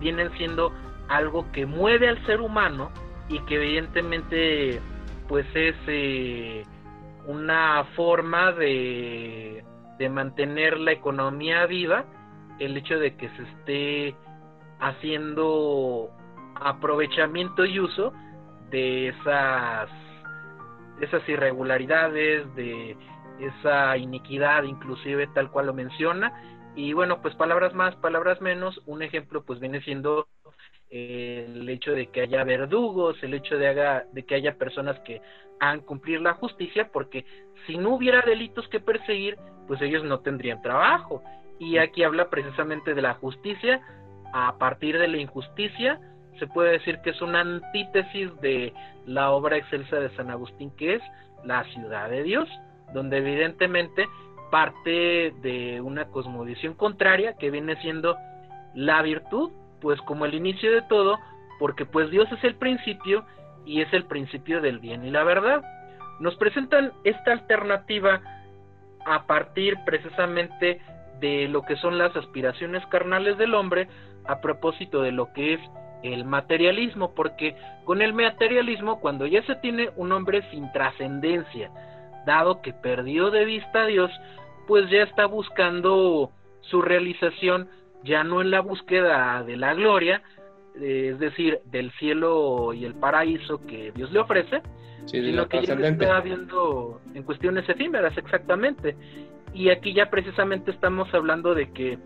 vienen siendo algo que mueve al ser humano y que evidentemente pues es eh, una forma de, de mantener la economía viva el hecho de que se esté haciendo aprovechamiento y uso de esas esas irregularidades de esa iniquidad inclusive tal cual lo menciona y bueno pues palabras más palabras menos un ejemplo pues viene siendo el hecho de que haya verdugos, el hecho de, haga, de que haya personas que hagan cumplir la justicia, porque si no hubiera delitos que perseguir, pues ellos no tendrían trabajo. Y aquí habla precisamente de la justicia a partir de la injusticia. Se puede decir que es una antítesis de la obra excelsa de San Agustín, que es la ciudad de Dios, donde evidentemente parte de una cosmovisión contraria que viene siendo la virtud pues como el inicio de todo, porque pues Dios es el principio y es el principio del bien y la verdad. Nos presentan esta alternativa a partir precisamente de lo que son las aspiraciones carnales del hombre a propósito de lo que es el materialismo, porque con el materialismo, cuando ya se tiene un hombre sin trascendencia, dado que perdió de vista a Dios, pues ya está buscando su realización ya no en la búsqueda de la gloria, eh, es decir, del cielo y el paraíso que Dios le ofrece, sino que ya está viendo en cuestiones efímeras, exactamente. Y aquí ya precisamente estamos hablando de que,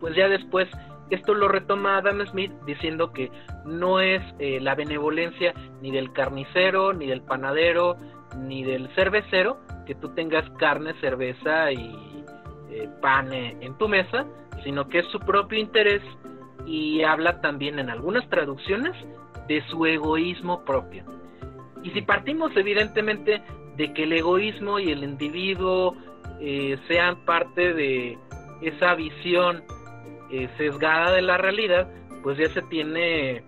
pues ya después, esto lo retoma Adam Smith diciendo que no es eh, la benevolencia ni del carnicero, ni del panadero, ni del cervecero, que tú tengas carne, cerveza y eh, pan en tu mesa, sino que es su propio interés y habla también en algunas traducciones de su egoísmo propio. Y si partimos evidentemente de que el egoísmo y el individuo eh, sean parte de esa visión eh, sesgada de la realidad, pues ya se tiene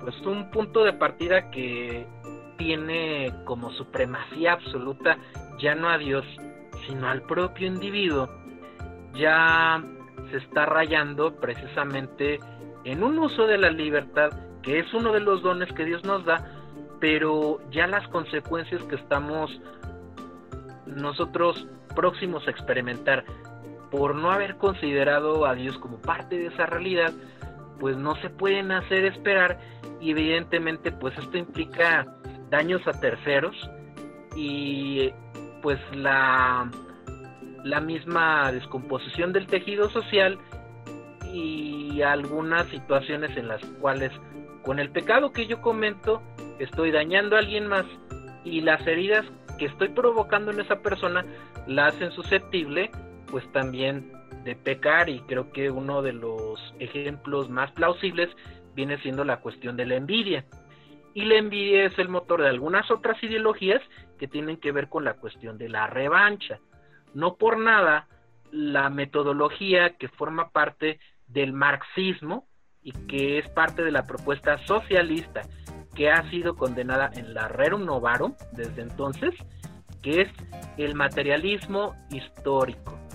pues un punto de partida que tiene como supremacía absoluta ya no a Dios, sino al propio individuo. Ya se está rayando precisamente en un uso de la libertad, que es uno de los dones que Dios nos da, pero ya las consecuencias que estamos nosotros próximos a experimentar por no haber considerado a Dios como parte de esa realidad, pues no se pueden hacer esperar y evidentemente pues esto implica daños a terceros y pues la la misma descomposición del tejido social y algunas situaciones en las cuales con el pecado que yo comento estoy dañando a alguien más y las heridas que estoy provocando en esa persona la hacen susceptible pues también de pecar y creo que uno de los ejemplos más plausibles viene siendo la cuestión de la envidia. Y la envidia es el motor de algunas otras ideologías que tienen que ver con la cuestión de la revancha. No por nada la metodología que forma parte del marxismo y que es parte de la propuesta socialista que ha sido condenada en la Rerum Novarum desde entonces, que es el materialismo histórico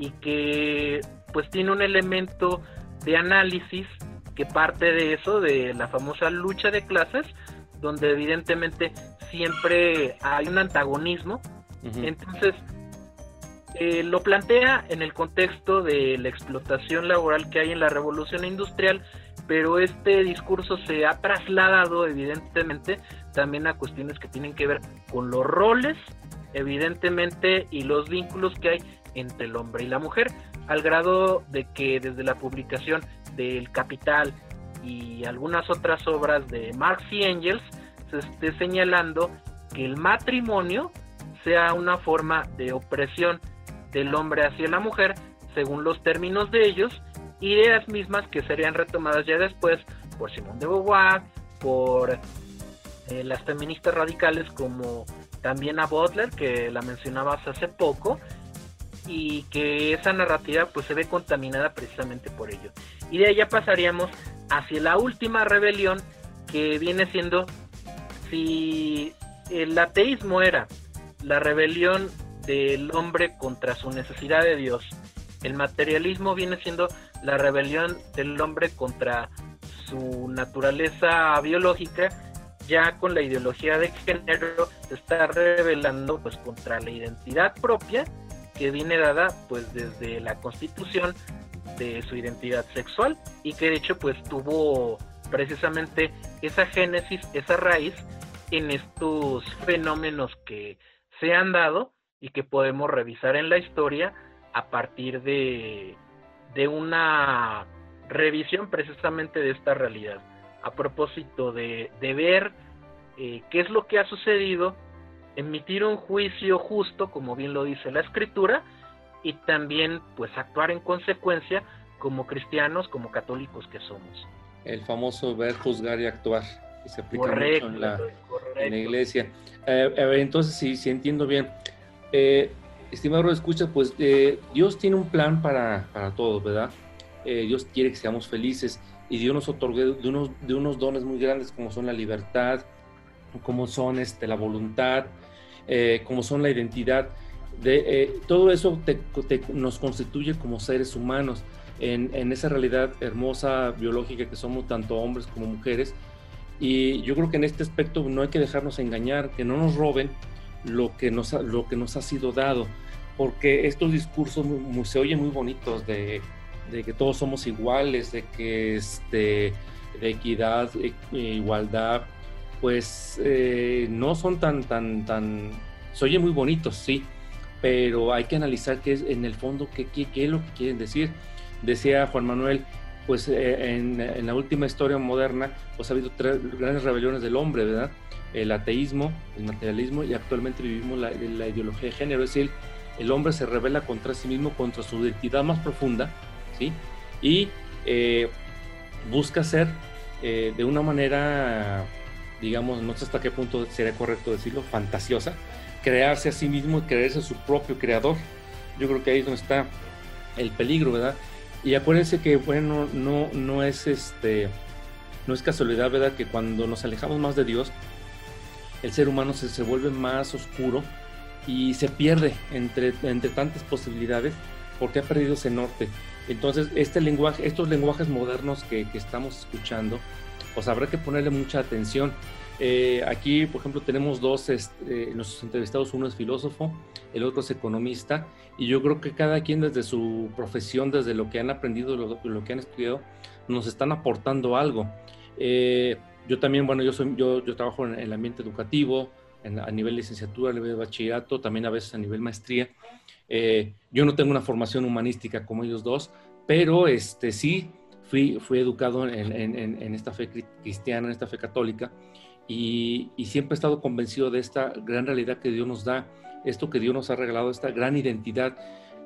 y que pues tiene un elemento de análisis que parte de eso, de la famosa lucha de clases, donde evidentemente siempre hay un antagonismo. Entonces, eh, lo plantea en el contexto de la explotación laboral que hay en la revolución industrial, pero este discurso se ha trasladado evidentemente también a cuestiones que tienen que ver con los roles, evidentemente, y los vínculos que hay entre el hombre y la mujer, al grado de que desde la publicación del Capital y algunas otras obras de Marx y Engels se esté señalando que el matrimonio sea una forma de opresión del hombre hacia la mujer según los términos de ellos, ideas mismas que serían retomadas ya después por Simone de Beauvoir, por eh, las feministas radicales como también a Butler, que la mencionabas hace poco, y que esa narrativa pues se ve contaminada precisamente por ello. Y de ya pasaríamos hacia la última rebelión que viene siendo si el ateísmo era la rebelión del hombre contra su necesidad de Dios, el materialismo viene siendo la rebelión del hombre contra su naturaleza biológica, ya con la ideología de género se está rebelando pues contra la identidad propia que viene dada pues desde la constitución de su identidad sexual y que de hecho pues tuvo precisamente esa génesis, esa raíz en estos fenómenos que se han dado y que podemos revisar en la historia a partir de, de una revisión precisamente de esta realidad. A propósito de, de ver eh, qué es lo que ha sucedido, emitir un juicio justo, como bien lo dice la escritura, y también pues actuar en consecuencia como cristianos, como católicos que somos. El famoso ver, juzgar y actuar, que se aplica mucho en la, en la iglesia. Eh, entonces, si, si entiendo bien, eh, estimado escucha, pues eh, Dios tiene un plan para, para todos, ¿verdad? Eh, Dios quiere que seamos felices y Dios nos otorgó de unos, de unos dones muy grandes como son la libertad, como son este, la voluntad, eh, como son la identidad. De, todo eso nos constituye como seres humanos en, esa realidad hermosa biológica que somos tanto hombres como mujeres. Y yo creo que en este aspecto no hay que dejarnos engañar, que no nos roben, lo que nos ha, lo que nos ha sido dado, porque estos discursos se oyen muy bonitos de, que todos somos iguales, de que este, de equidad, e igualdad, pues eh, no son tan, tan, tan, se oyen muy bonitos, sí, pero hay que analizar qué es en el fondo qué, qué, qué es lo que quieren decir. Decía Juan Manuel, pues eh, en, en, la última historia moderna, pues ha habido tres grandes rebeliones del hombre, ¿verdad? el ateísmo, el materialismo y actualmente vivimos la, la, ideología de género, es decir, el hombre se revela contra sí mismo, contra su identidad más profunda, ¿sí? Y eh, busca ser eh, de una manera, digamos, no sé hasta qué punto sería correcto decirlo, fantasiosa, crearse a sí mismo y creerse su propio creador. Yo creo que ahí es donde está el peligro, ¿verdad? Y acuérdense que, bueno, no, no es este, no es casualidad, ¿verdad? Que cuando nos alejamos más de Dios, el ser humano se, se vuelve más oscuro y se pierde entre, entre tantas posibilidades porque ha perdido ese norte. Entonces, este lenguaje, estos lenguajes modernos que, que estamos escuchando, pues habrá que ponerle mucha atención. Eh, aquí, por ejemplo, tenemos dos, este, nuestros entrevistados, uno es filósofo, el otro es economista, y yo creo que cada quien desde su profesión, desde lo que han aprendido, lo, lo que han estudiado, nos están aportando algo. Eh, yo también, bueno, yo, soy, yo, yo trabajo en el ambiente educativo, en, a nivel licenciatura, a nivel de bachillerato, también a veces a nivel maestría. Eh, yo no tengo una formación humanística como ellos dos, pero este, sí fui, fui educado en, en, en esta fe cristiana, en esta fe católica, y, y, siempre he estado convencido de esta gran realidad que Dios nos da, esto que Dios nos ha regalado, esta gran identidad,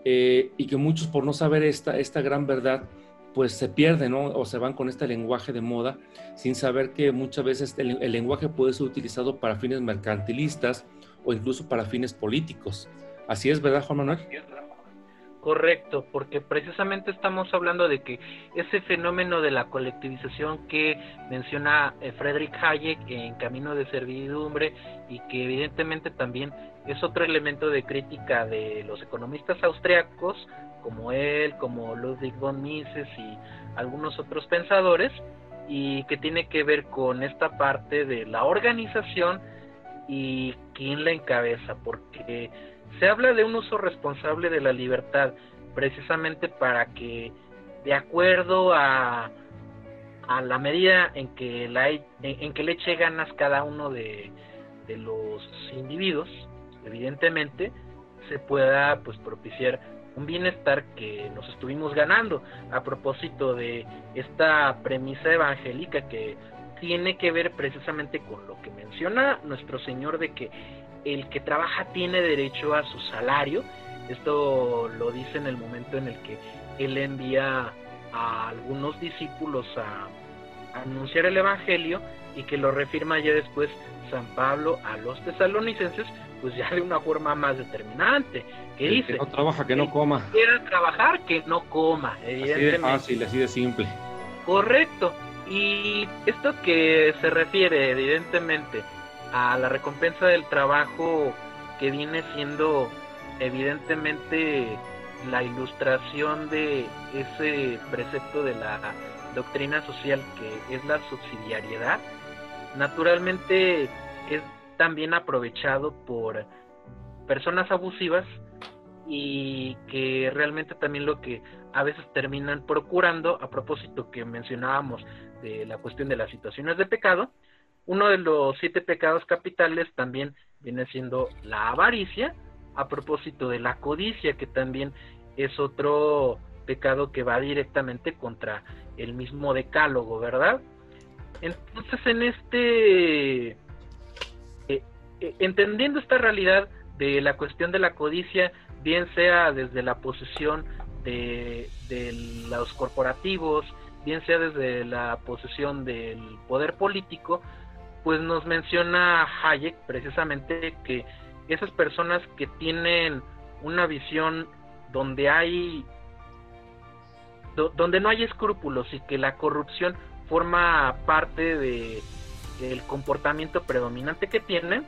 eh, y que muchos por no saber esta, esta gran verdad, pues se pierden ¿no? o se van con este lenguaje de moda sin saber que muchas veces el, el, lenguaje puede ser utilizado para fines mercantilistas o incluso para fines políticos. Así es, ¿verdad, Juan Manuel? Correcto, porque precisamente estamos hablando de que ese fenómeno de la colectivización que menciona eh, Friedrich Hayek en Camino de Servidumbre y que evidentemente también es otro elemento de crítica de los economistas austriacos como él, como Ludwig von Mises y algunos otros pensadores, y que tiene que ver con esta parte de la organización y quién la encabeza, porque se habla de un uso responsable de la libertad, precisamente para que, de acuerdo a, a la medida en que, la, en, en que le eche ganas cada uno de, de los individuos, evidentemente, se pueda pues propiciar un bienestar que nos estuvimos ganando. A propósito de esta premisa evangélica que tiene que ver precisamente con lo que menciona nuestro Señor de que el que trabaja tiene derecho a su salario. Esto lo dice en el momento en el que él envía a algunos discípulos a, anunciar el Evangelio y que lo refirma ya después San Pablo a los tesalonicenses, pues ya de una forma más determinante, que El dice, que no trabaja, que no coma. quiera trabajar, que no coma, Así de fácil, así de simple. Correcto. Y esto que se refiere evidentemente a la recompensa del trabajo que viene siendo evidentemente la ilustración de ese precepto de la doctrina social que es la subsidiariedad, naturalmente es también aprovechado por personas abusivas y que realmente también lo que a veces terminan procurando, a propósito que mencionábamos de la cuestión de las situaciones de pecado, uno de los siete pecados capitales también viene siendo la avaricia, a propósito de la codicia, que también es otro pecado que va directamente contra el mismo decálogo, ¿verdad? Entonces en este, eh, eh, entendiendo esta realidad de la cuestión de la codicia, bien sea desde la posesión de, de los corporativos, bien sea desde la posesión del poder político, pues nos menciona Hayek precisamente que esas personas que tienen una visión donde hay do- donde no hay escrúpulos y que la corrupción forma parte de el comportamiento predominante que tienen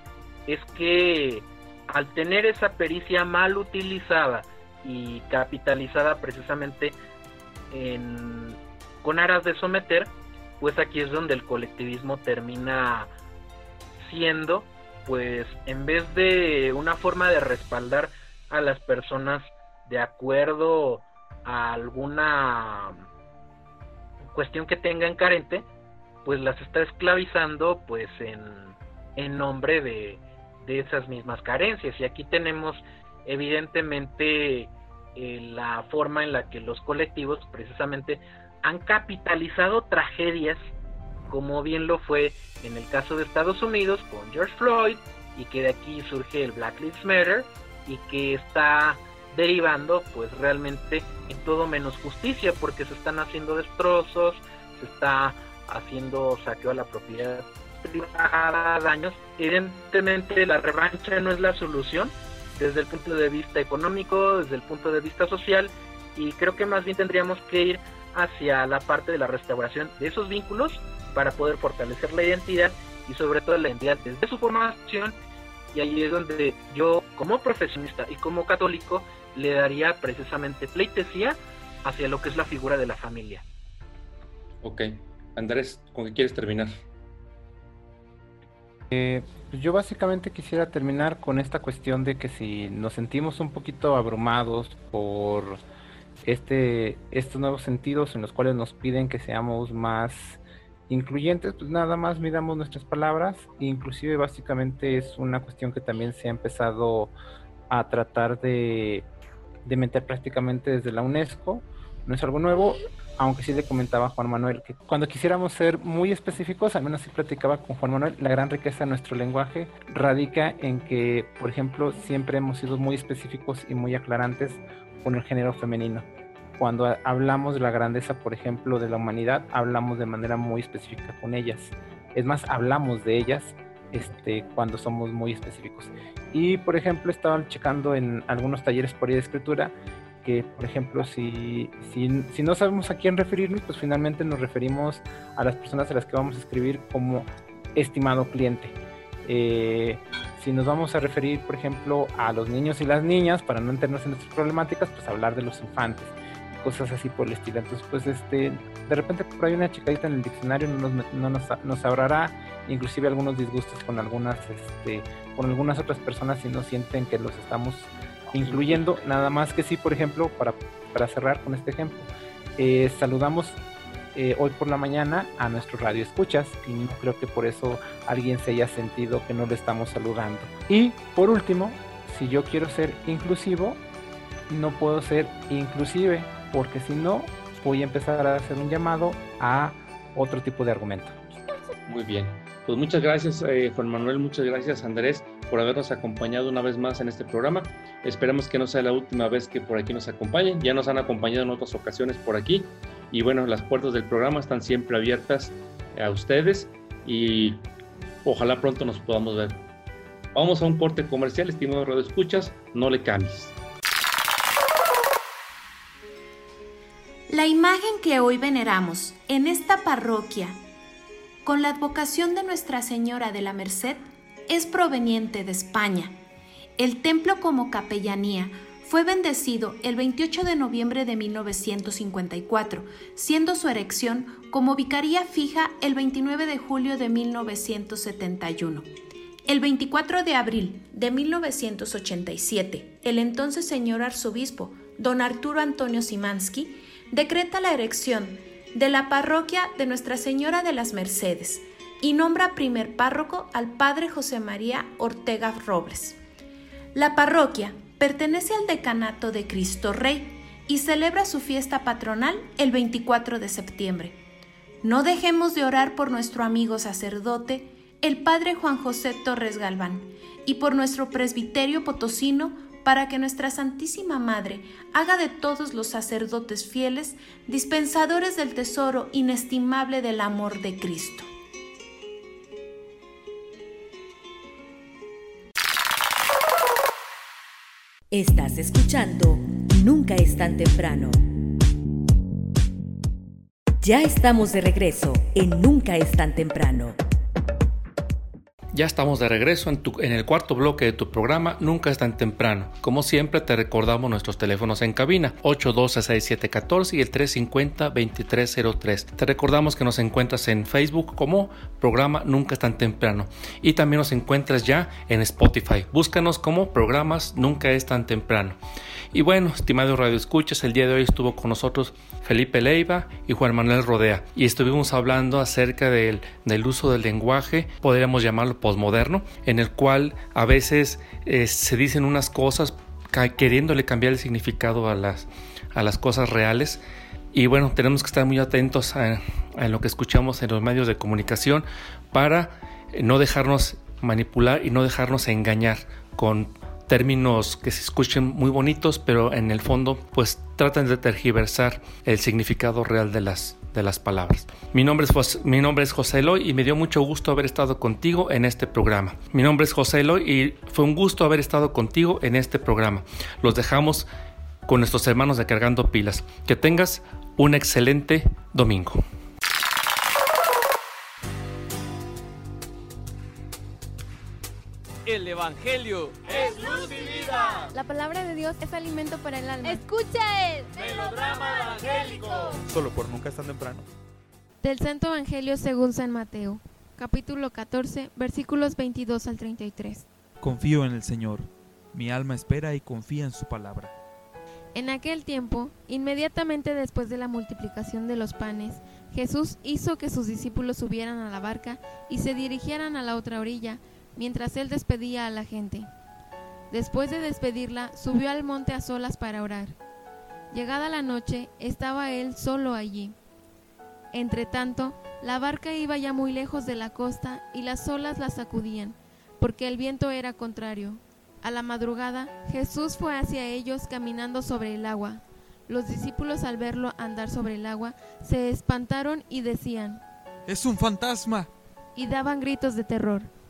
es que al tener esa pericia mal utilizada y capitalizada precisamente en, con aras de someter, pues aquí es donde el colectivismo termina siendo, pues en vez de una forma de respaldar a las personas de acuerdo a alguna cuestión que tengan carente, pues las está esclavizando pues en, en nombre de, de esas mismas carencias. Y aquí tenemos evidentemente eh, la forma en la que los colectivos precisamente han capitalizado tragedias, como bien lo fue en el caso de Estados Unidos con George Floyd, y que de aquí surge el Black Lives Matter, y que está derivando pues realmente en todo menos justicia, porque se están haciendo destrozos, se está haciendo saqueo a la propiedad privada, daños. Evidentemente la revancha no es la solución desde el punto de vista económico, desde el punto de vista social, y creo que más bien tendríamos que ir hacia la parte de la restauración de esos vínculos para poder fortalecer la identidad y sobre todo la identidad desde su formación y ahí es donde yo como profesionista y como católico le daría precisamente pleitesía hacia lo que es la figura de la familia. Ok. Andrés, ¿con qué quieres terminar? Eh, pues yo básicamente quisiera terminar con esta cuestión de que si nos sentimos un poquito abrumados por este, estos nuevos sentidos en los cuales nos piden que seamos más incluyentes, pues nada más miramos nuestras palabras, inclusive básicamente es una cuestión que también se ha empezado a tratar de, de meter prácticamente desde la UNESCO, no es algo nuevo, aunque sí le comentaba a Juan Manuel que cuando quisiéramos ser muy específicos, al menos sí platicaba con Juan Manuel, la gran riqueza de nuestro lenguaje radica en que, por ejemplo, siempre hemos sido muy específicos y muy aclarantes con el género femenino. Cuando hablamos de la grandeza, por ejemplo, de la humanidad, hablamos de manera muy específica con ellas. Es más, hablamos de ellas este, cuando somos muy específicos. Y, por ejemplo, estaba checando en algunos talleres por ahí de escritura que, por ejemplo, si, si, no sabemos a quién referirnos, pues finalmente nos referimos a las personas a las que vamos a escribir como estimado cliente. Eh, si nos vamos a referir, por ejemplo, a los niños y las niñas, para no enterarnos en nuestras problemáticas, pues hablar de los infantes, cosas así por el estilo. Entonces, pues, este, de repente por ahí una checadita en el diccionario no nos, no nos, nos ahorrará inclusive algunos disgustos con algunas, este, con algunas otras personas si no sienten que los estamos incluyendo. Nada más que sí, por ejemplo, para, para cerrar con este ejemplo, eh, saludamos eh, hoy por la mañana a nuestro radio escuchas y no creo que por eso alguien se haya sentido que no le estamos saludando. Y por último, si yo quiero ser inclusivo, no puedo ser inclusive, porque si no, voy a empezar a hacer un llamado a otro tipo de argumento. Muy bien. Pues muchas gracias, eh, Juan Manuel, muchas gracias, Andrés, por habernos acompañado una vez más en este programa. Esperamos que no sea la última vez que por aquí nos acompañen. Ya nos han acompañado en otras ocasiones por aquí. Y bueno, las puertas del programa están siempre abiertas a ustedes y ojalá pronto nos podamos ver. Vamos a un corte comercial, estimado Radio Escuchas, no le cambies. La imagen que hoy veneramos en esta parroquia, con la advocación de Nuestra Señora de la Merced, es proveniente de España. El templo como capellanía fue bendecido el 28 de noviembre de 1954, siendo su erección como vicaría fija el 29 de julio de 1971. El 24 de abril de 1987, el entonces señor arzobispo, don Arturo Antonio Simansky, decreta la erección de la parroquia de Nuestra Señora de las Mercedes y nombra primer párroco al padre José María Ortega Robles. La parroquia pertenece al decanato de Cristo Rey y celebra su fiesta patronal el 24 de septiembre. No dejemos de orar por nuestro amigo sacerdote, el padre Juan José Torres Galván, y por nuestro presbiterio potosino para que nuestra Santísima Madre haga de todos los sacerdotes fieles dispensadores del tesoro inestimable del amor de Cristo. Estás escuchando Nunca es tan temprano. Ya estamos de regreso en Nunca es tan temprano. Ya estamos de regreso en, tu- en el cuarto bloque de tu programa Nunca es tan temprano. Como siempre te recordamos nuestros teléfonos en cabina 812-6714 y el 350-2303. Te recordamos que nos encuentras en Facebook como programa Nunca es tan temprano y también nos encuentras ya en Spotify. Búscanos como programas Nunca es tan temprano. Y bueno, estimados Radio Escuchas, el día de hoy estuvo con nosotros Felipe Leiva y Juan Manuel Rodea y estuvimos hablando acerca del, del uso del lenguaje, podríamos llamarlo posmoderno, en el cual a veces eh, se dicen unas cosas queriéndole cambiar el significado a las, a las cosas reales. Y bueno, tenemos que estar muy atentos a, a lo que escuchamos en los medios de comunicación para eh, no dejarnos manipular y no dejarnos engañar con términos que se escuchen muy bonitos, pero en el fondo pues tratan de tergiversar el significado real de las, de las palabras. Mi nombre, es José, mi nombre es José Eloy y me dio mucho gusto haber estado contigo en este programa. Mi nombre es José Eloy y fue un gusto haber estado contigo en este programa. Los dejamos con nuestros hermanos de Cargando Pilas. Que tengas un excelente domingo. Evangelio Es luz y vida. La palabra de Dios es alimento para el alma. Escucha el Melodrama evangélico. Solo por nunca es tan temprano. Del Santo Evangelio según San Mateo, capítulo 14, versículos 22 al 33. Confío en el Señor. Mi alma espera y confía en su palabra. En aquel tiempo, inmediatamente después de la multiplicación de los panes, Jesús hizo que sus discípulos subieran a la barca y se dirigieran a la otra orilla, mientras él despedía a la gente. Después de despedirla, subió al monte a solas para orar. Llegada la noche, estaba él solo allí. Entretanto, la barca iba ya muy lejos de la costa y las olas la sacudían, porque el viento era contrario. A la madrugada, Jesús fue hacia ellos caminando sobre el agua. Los discípulos al verlo andar sobre el agua se espantaron y decían, ¡Es un fantasma! y daban gritos de terror.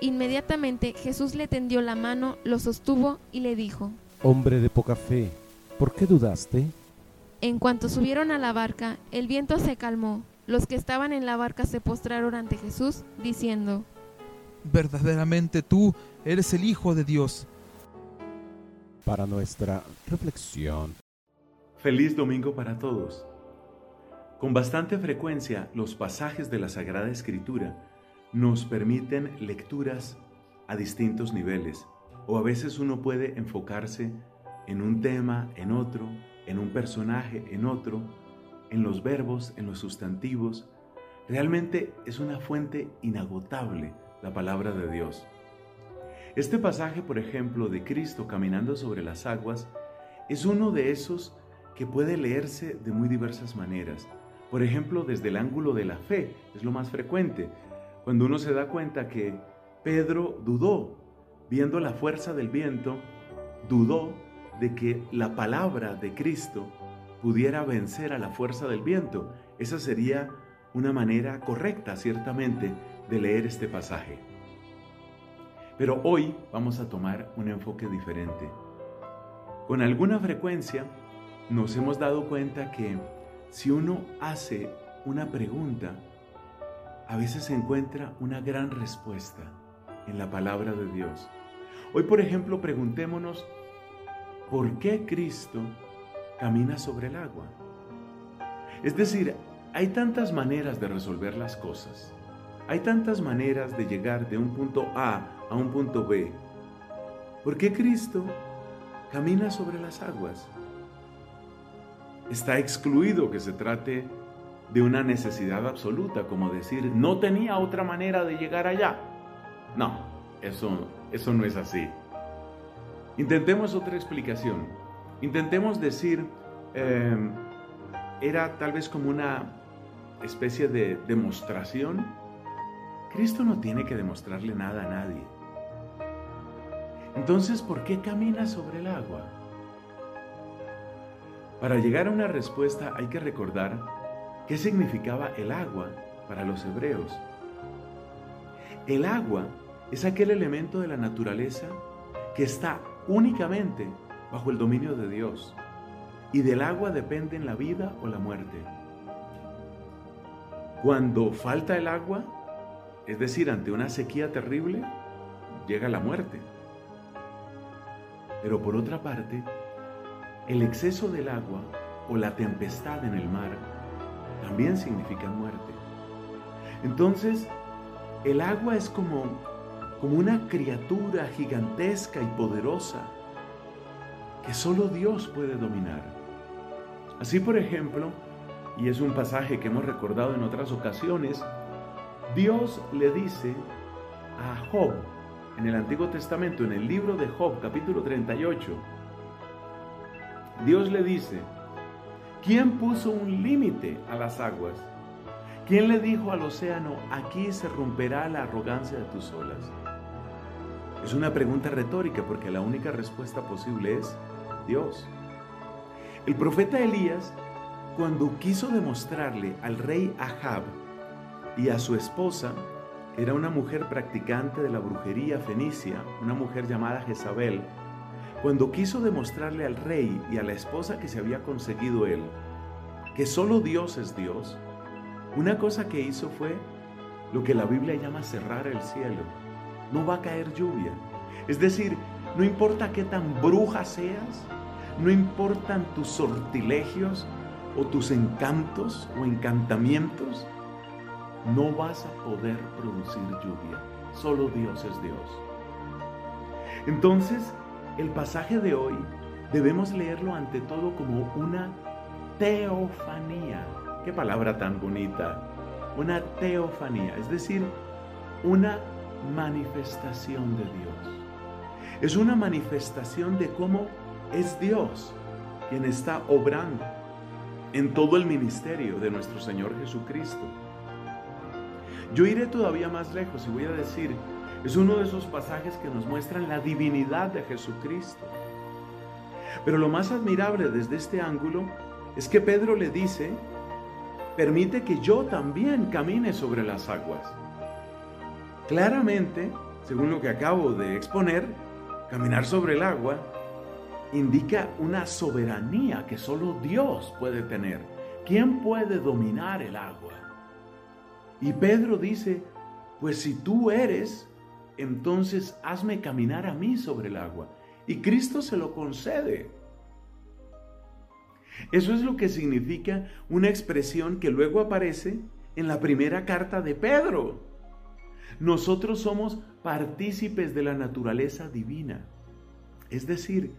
Inmediatamente Jesús le tendió la mano, lo sostuvo y le dijo. hombre de poca fe, ¿por qué dudaste? En cuanto subieron a la barca, el viento se calmó. Los que estaban en la barca se postraron ante Jesús, diciendo, Verdaderamente tú eres el Hijo de Dios. Para nuestra reflexión. Feliz domingo para todos. Con bastante frecuencia los pasajes de la Sagrada Escritura nos permiten lecturas a distintos niveles o a veces uno puede enfocarse en un tema, en otro, en un personaje, en otro, en los verbos, en los sustantivos. Realmente es una fuente inagotable la palabra de Dios. Este pasaje, por ejemplo, de Cristo caminando sobre las aguas, es uno de esos que puede leerse de muy diversas maneras. Por ejemplo, desde el ángulo de la fe, es lo más frecuente. Cuando uno se da cuenta que Pedro dudó viendo la fuerza del viento, dudó de que la palabra de Cristo pudiera vencer a la fuerza del viento. Esa sería una manera correcta, ciertamente, de leer este pasaje. Pero hoy vamos a tomar un enfoque diferente. Con alguna frecuencia nos hemos dado cuenta que si uno hace una pregunta, a veces se encuentra una gran respuesta en la palabra de Dios. Hoy, por ejemplo, preguntémonos, ¿por qué Cristo camina sobre el agua? Es decir, hay tantas maneras de resolver las cosas. Hay tantas maneras de llegar de un punto A a un punto B. ¿Por qué Cristo camina sobre las aguas? Está excluido que se trate de una necesidad absoluta, como decir, no tenía otra manera de llegar allá. No, eso, eso no es así. Intentemos otra explicación. Intentemos decir, em, era tal vez como una especie de demostración. Cristo no tiene que demostrarle nada a nadie. Entonces, ¿por qué camina sobre el agua? Para llegar a una respuesta hay que recordar qué significaba el agua para los hebreos. El agua es aquel elemento de la naturaleza que está únicamente bajo el dominio de Dios y del agua dependen la vida o la muerte. Cuando falta el agua, es decir, ante una sequía terrible, llega la muerte. Pero por otra parte, el exceso del agua o la tempestad en el mar también significa muerte. Entonces, el agua es como, como una criatura gigantesca y poderosa que solo Dios puede dominar. Así, por ejemplo, y es un pasaje que hemos recordado en otras ocasiones, Dios le dice a Job en el Antiguo Testamento, en el libro de Job, capítulo 38, Dios le dice, ¿quién puso un límite a las aguas? ¿Quién le dijo al océano, aquí se romperá la arrogancia de tus olas? Es una pregunta retórica porque la única respuesta posible es Dios. El profeta Elías, cuando quiso demostrarle al rey Ahab y a su esposa era una mujer practicante de la brujería fenicia, una mujer llamada Jezabel, cuando quiso demostrarle al rey y a la esposa que se había conseguido él que solo Dios es Dios, una cosa que hizo fue lo que la Biblia llama cerrar el cielo. No va a caer lluvia. Es decir, no importa qué tan bruja seas, no importan tus sortilegios o tus encantos o encantamientos, no vas a poder producir lluvia. Solo Dios es Dios. Entonces, el pasaje de hoy debemos leerlo ante todo como una teofanía. Qué palabra tan bonita. Una teofanía, es decir, una manifestación de Dios. Es una manifestación de cómo es Dios quien está obrando en todo el ministerio de nuestro Señor Jesucristo. Yo iré todavía más lejos y voy a decir, es uno de esos pasajes que nos muestran la divinidad de Jesucristo. Pero lo más admirable desde este ángulo es que Pedro le dice, permite que yo también camine sobre las aguas. Claramente, según lo que acabo de exponer, caminar sobre el agua indica una soberanía que solo Dios puede tener. ¿Quién puede dominar el agua? Y Pedro dice, pues si tú eres, entonces hazme caminar a mí sobre el agua. Y Cristo se lo concede. Eso es lo que significa una expresión que luego aparece en la primera carta de Pedro. Nosotros somos partícipes de la naturaleza divina. Es decir,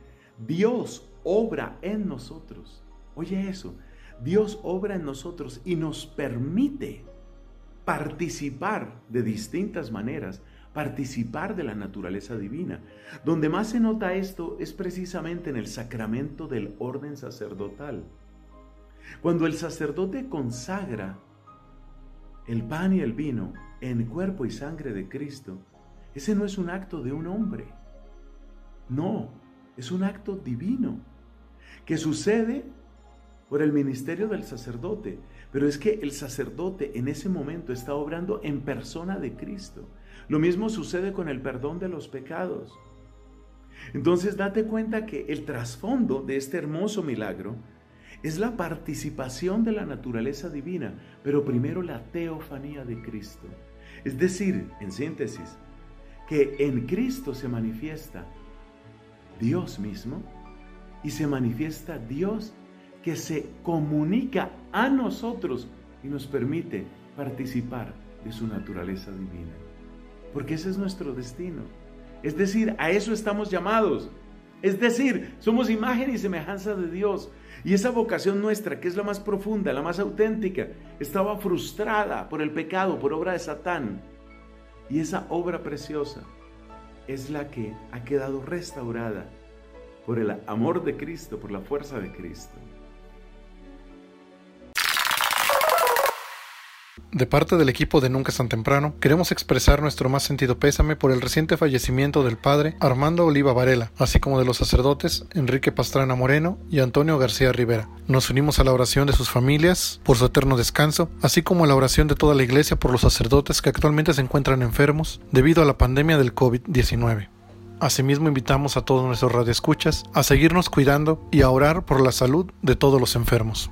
Dios obra en nosotros. Oye eso, Dios obra en nosotros y nos permite participar de distintas maneras, participar de la naturaleza divina. Donde más se nota esto es precisamente en el sacramento del orden sacerdotal. Cuando el sacerdote consagra el pan y el vino en cuerpo y sangre de Cristo, ese no es un acto de un hombre. No, es un acto divino que sucede por el ministerio del sacerdote. Pero es que el sacerdote en ese momento está obrando en persona de Cristo. Lo mismo sucede con el perdón de los pecados. Entonces date cuenta que el trasfondo de este hermoso milagro es la participación de la naturaleza divina, pero primero la teofanía de Cristo. Es decir, en síntesis, que en Cristo se manifiesta Dios mismo y se manifiesta Dios que se comunica a nosotros y nos permite participar de su naturaleza divina. Porque ese es nuestro destino. Es decir, a eso estamos llamados. Es decir, somos imagen y semejanza de Dios. Y esa vocación nuestra, que es la más profunda, la más auténtica, estaba frustrada por el pecado, por obra de Satán. Y esa obra preciosa es la que ha quedado restaurada por el amor de Cristo, por la fuerza de Cristo. De parte del equipo de Nunca es tan temprano, queremos expresar nuestro más sentido pésame por el reciente fallecimiento del padre Armando Oliva Varela, así como de los sacerdotes Enrique Pastrana Moreno y Antonio García Rivera. Nos unimos a la oración de sus familias por su eterno descanso, así como a la oración de toda la iglesia por los sacerdotes que actualmente se encuentran enfermos debido a la pandemia del COVID-19. Asimismo invitamos a todos nuestros radioescuchas a seguirnos cuidando y a orar por la salud de todos los enfermos.